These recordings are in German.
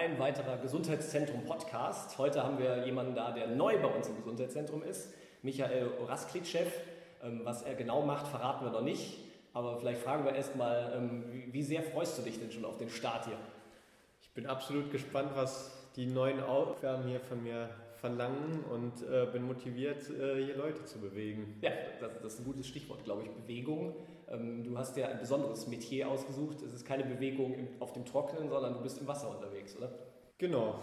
Ein weiterer Gesundheitszentrum-Podcast. Heute haben wir jemanden da, der neu bei uns im Gesundheitszentrum ist, Michael Rasklitschew. Ähm, was er genau macht, verraten wir noch nicht. Aber vielleicht fragen wir erstmal, ähm, wie sehr freust du dich denn schon auf den Start hier? Ich bin absolut gespannt, was die neuen Aufgaben hier von mir verlangen und äh, bin motiviert, äh, hier Leute zu bewegen. Ja, das, das, ist ein gutes Stichwort, glaube ich, Bewegung. Ähm, du hast ja ein besonderes Metier ausgesucht. Es ist keine Bewegung im, auf dem Trockenen, sondern du bist im Wasser unterwegs, oder? Genau.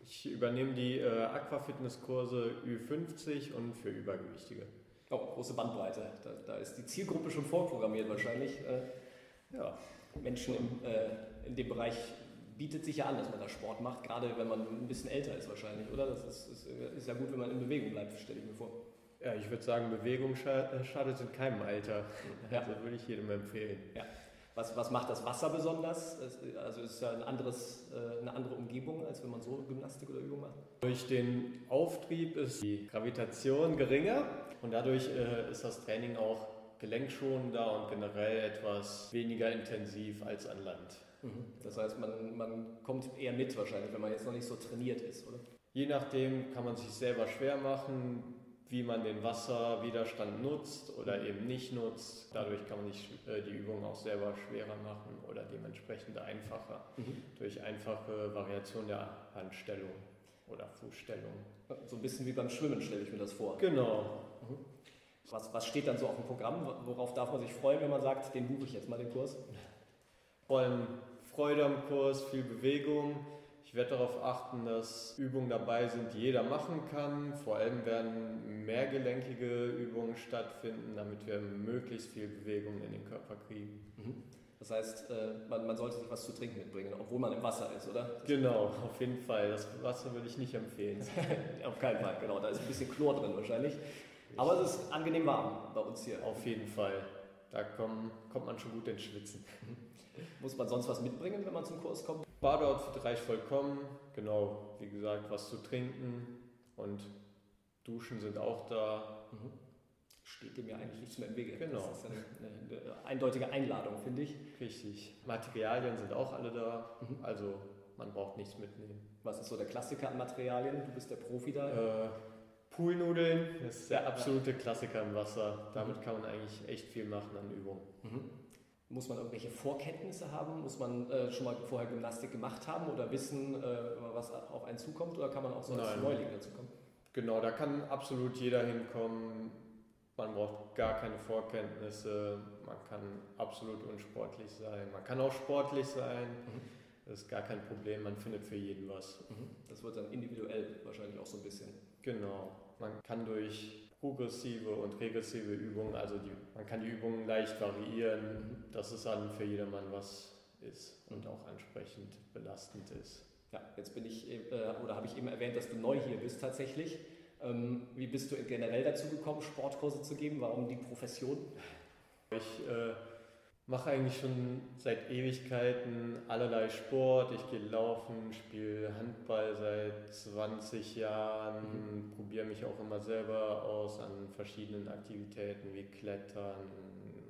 Ich übernehme die äh, Aquafitness-Kurse Ü50 und für Übergewichtige. Oh, große Bandbreite. Da, da, ist die Zielgruppe schon vorprogrammiert wahrscheinlich. Äh, ja, Menschen im, äh, in dem Bereich bietet sich ja an, dass man da Sport macht, gerade wenn man ein bisschen älter ist wahrscheinlich, oder? Das ist, ist, ist ja gut, wenn man in Bewegung bleibt, stelle ich mir vor. Ja, ich würde sagen, Bewegung äh, schadet in keinem Alter. Ja. Also würde ich jedem empfehlen. Ja. Was, was macht das Wasser besonders? Also ist es ja ein anderes, äh, eine andere Umgebung, als wenn man so Gymnastik oder Übung macht? Durch den Auftrieb ist die Gravitation geringer und dadurch äh, ist das Training auch gelenkschonender und generell etwas weniger intensiv als an Land. Mhm. Das heißt, man, man kommt eher mit wahrscheinlich, wenn man jetzt noch nicht so trainiert ist, oder? Je nachdem kann man sich selber schwer machen, wie man den Wasserwiderstand nutzt oder eben nicht nutzt. Dadurch kann man sich äh, die Übung auch selber schwerer machen oder dementsprechend einfacher mhm. durch einfache Variation der Handstellung oder Fußstellung. So ein bisschen wie beim Schwimmen stelle ich mir das vor. Genau. Mhm. Was, was steht dann so auf dem Programm? Worauf darf man sich freuen, wenn man sagt, den buche ich jetzt mal den Kurs? Vor allem Freude am Kurs, viel Bewegung. Ich werde darauf achten, dass Übungen dabei sind, die jeder machen kann. Vor allem werden mehrgelenkige Übungen stattfinden, damit wir möglichst viel Bewegung in den Körper kriegen. Mhm. Das heißt, äh, man, man, sollte sich was zu trinken mitbringen, obwohl man im Wasser ist, oder? Genau, auf jeden Fall. Das Wasser würde ich nicht empfehlen. auf keinen Fall, genau. Da ist ein bisschen Chlor drin wahrscheinlich. Aber es ist angenehm warm bei uns hier. Auf jeden Fall. Da komm, kommt man schon gut ins Schwitzen. Muss man sonst was mitbringen, wenn man zum Kurs kommt? Badeoutfit reicht vollkommen. Genau, wie gesagt, was zu trinken und Duschen sind auch da. Mhm. Steht dem ja eigentlich nichts mehr im Wege. Genau. Das ist eine, eine, eine eindeutige Einladung, finde ich. Richtig. Materialien sind auch alle da. Mhm. Also man braucht nichts mitnehmen. Was ist so der Klassiker an Materialien? Du bist der Profi da. Äh, Poolnudeln, das ist der absolute Klassiker im Wasser. Damit mhm. kann man eigentlich echt viel machen an Übungen. Mhm. Muss man irgendwelche Vorkenntnisse haben? Muss man äh, schon mal vorher Gymnastik gemacht haben oder wissen, äh, was auf einen zukommt? Oder kann man auch so als Nein. Neuling dazu kommen? Genau, da kann absolut jeder hinkommen. Man braucht gar keine Vorkenntnisse. Man kann absolut unsportlich sein. Man kann auch sportlich sein. Mhm. Das ist gar kein Problem. Man findet für jeden was. Mhm. Das wird dann individuell wahrscheinlich auch so ein bisschen. Genau. Man kann durch progressive und regressive Übungen, also die, man kann die Übungen leicht variieren, mhm. dass es dann für jedermann was ist und auch entsprechend belastend ist. Ja, jetzt bin ich, äh, oder habe ich eben erwähnt, dass du neu hier bist tatsächlich. Ähm, wie bist du generell dazu gekommen, Sportkurse zu geben? Warum die Profession? Ich äh, mache eigentlich schon seit Ewigkeiten allerlei Sport. Ich gehe laufen, spiele Handball seit 20 Jahren, mhm. probiere mich auch immer selber aus an verschiedenen Aktivitäten wie Klettern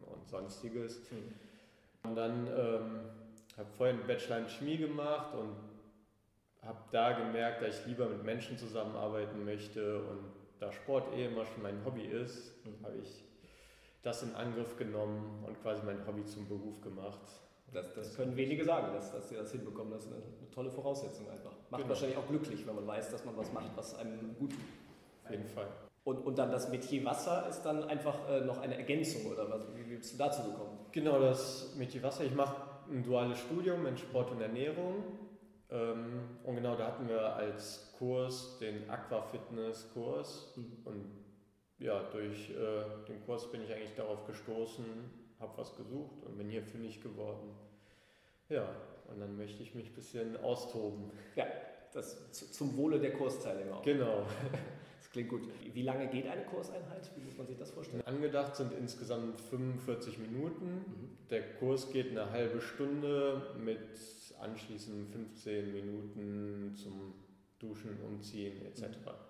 und sonstiges. Mhm. Und dann ähm, habe vorhin einen Bachelor in Chemie gemacht und habe da gemerkt, dass ich lieber mit Menschen zusammenarbeiten möchte und da Sport eh immer schon mein Hobby ist, mhm. habe ich das in Angriff genommen und quasi mein Hobby zum Beruf gemacht. Das, das können wenige sagen, dass, dass sie das hinbekommen. Das ist eine, eine tolle Voraussetzung einfach. Macht genau. wahrscheinlich auch glücklich, wenn man weiß, dass man was macht, was einem gut tut. Auf jeden Fall. Und, und dann das Metier Wasser ist dann einfach äh, noch eine Ergänzung oder was, wie, wie bist du dazu gekommen? Genau, das Metier Wasser. Ich mache ein duales Studium in Sport und Ernährung. Ähm, und genau da hatten wir als Kurs den Aquafitness-Kurs. Mhm. Und ja, durch äh, den Kurs bin ich eigentlich darauf gestoßen, habe was gesucht und bin hier fündig geworden. Ja, und dann möchte ich mich ein bisschen austoben. Ja, das zum Wohle der Kursteilnehmer. Auch. Genau. Das klingt gut. Wie lange geht eine Kurseinheit? Wie muss man sich das vorstellen? Angedacht sind insgesamt 45 Minuten. Mhm. Der Kurs geht eine halbe Stunde mit anschließend 15 Minuten zum Duschen, Umziehen etc.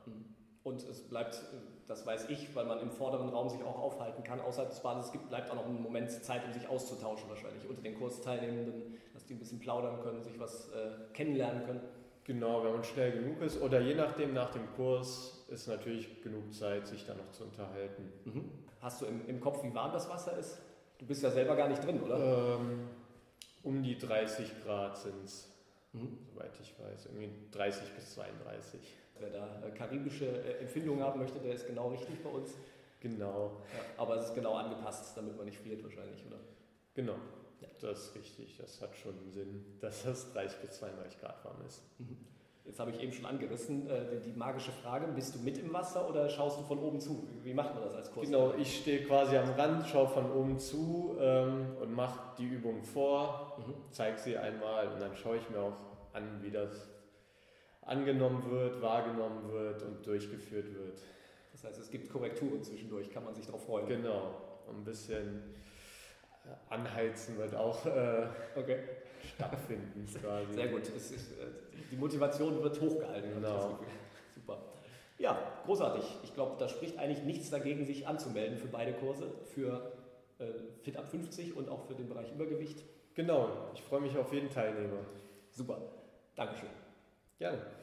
Mhm. Und es bleibt, das weiß ich, weil man im vorderen Raum sich auch aufhalten kann, außerhalb des Bades, es gibt, bleibt auch noch ein Moment Zeit, um sich auszutauschen wahrscheinlich unter den Kursteilnehmenden, dass die ein bisschen plaudern können, sich was äh, kennenlernen können. Genau, wenn man schnell genug ist oder je nachdem nach dem Kurs ist natürlich genug Zeit, sich da noch zu unterhalten. Mhm. Hast du im, im Kopf, wie warm das Wasser ist? Du bist ja selber gar nicht drin, oder? Ähm, um die 30 Grad sind es, mhm. soweit ich weiß. Irgendwie 30 bis 32. Wer da äh, karibische äh, Empfindungen haben möchte, der ist genau richtig bei uns. Genau. Ja, aber es ist genau angepasst, damit man nicht friert wahrscheinlich, oder? Genau. Ja. Das ist richtig. Das hat schon Sinn, dass das 30 bis 32 Grad warm ist. Mhm. Jetzt habe ich eben schon angerissen, äh, die magische Frage, bist du mit im Wasser oder schaust du von oben zu? Wie macht man das als Kurs? Genau, ich stehe quasi am Rand, schaue von oben zu ähm, und mache die Übung vor, mhm. zeige sie einmal und dann schaue ich mir auch an, wie das angenommen wird, wahrgenommen wird und durchgeführt wird. Das heißt, es gibt Korrekturen zwischendurch, kann man sich darauf freuen. Genau, ein bisschen äh, anheizen wird auch äh, okay. stattfinden. Quasi. Sehr gut. Ist, äh, die Motivation wird hochgehalten. Genau. Super. Ja, großartig. Ich glaube, da spricht eigentlich nichts dagegen, sich anzumelden für beide Kurse, für äh, Fit ab 50 und auch für den Bereich Übergewicht. Genau, ich freue mich auf jeden Teilnehmer. Super. Dankeschön. Gerne.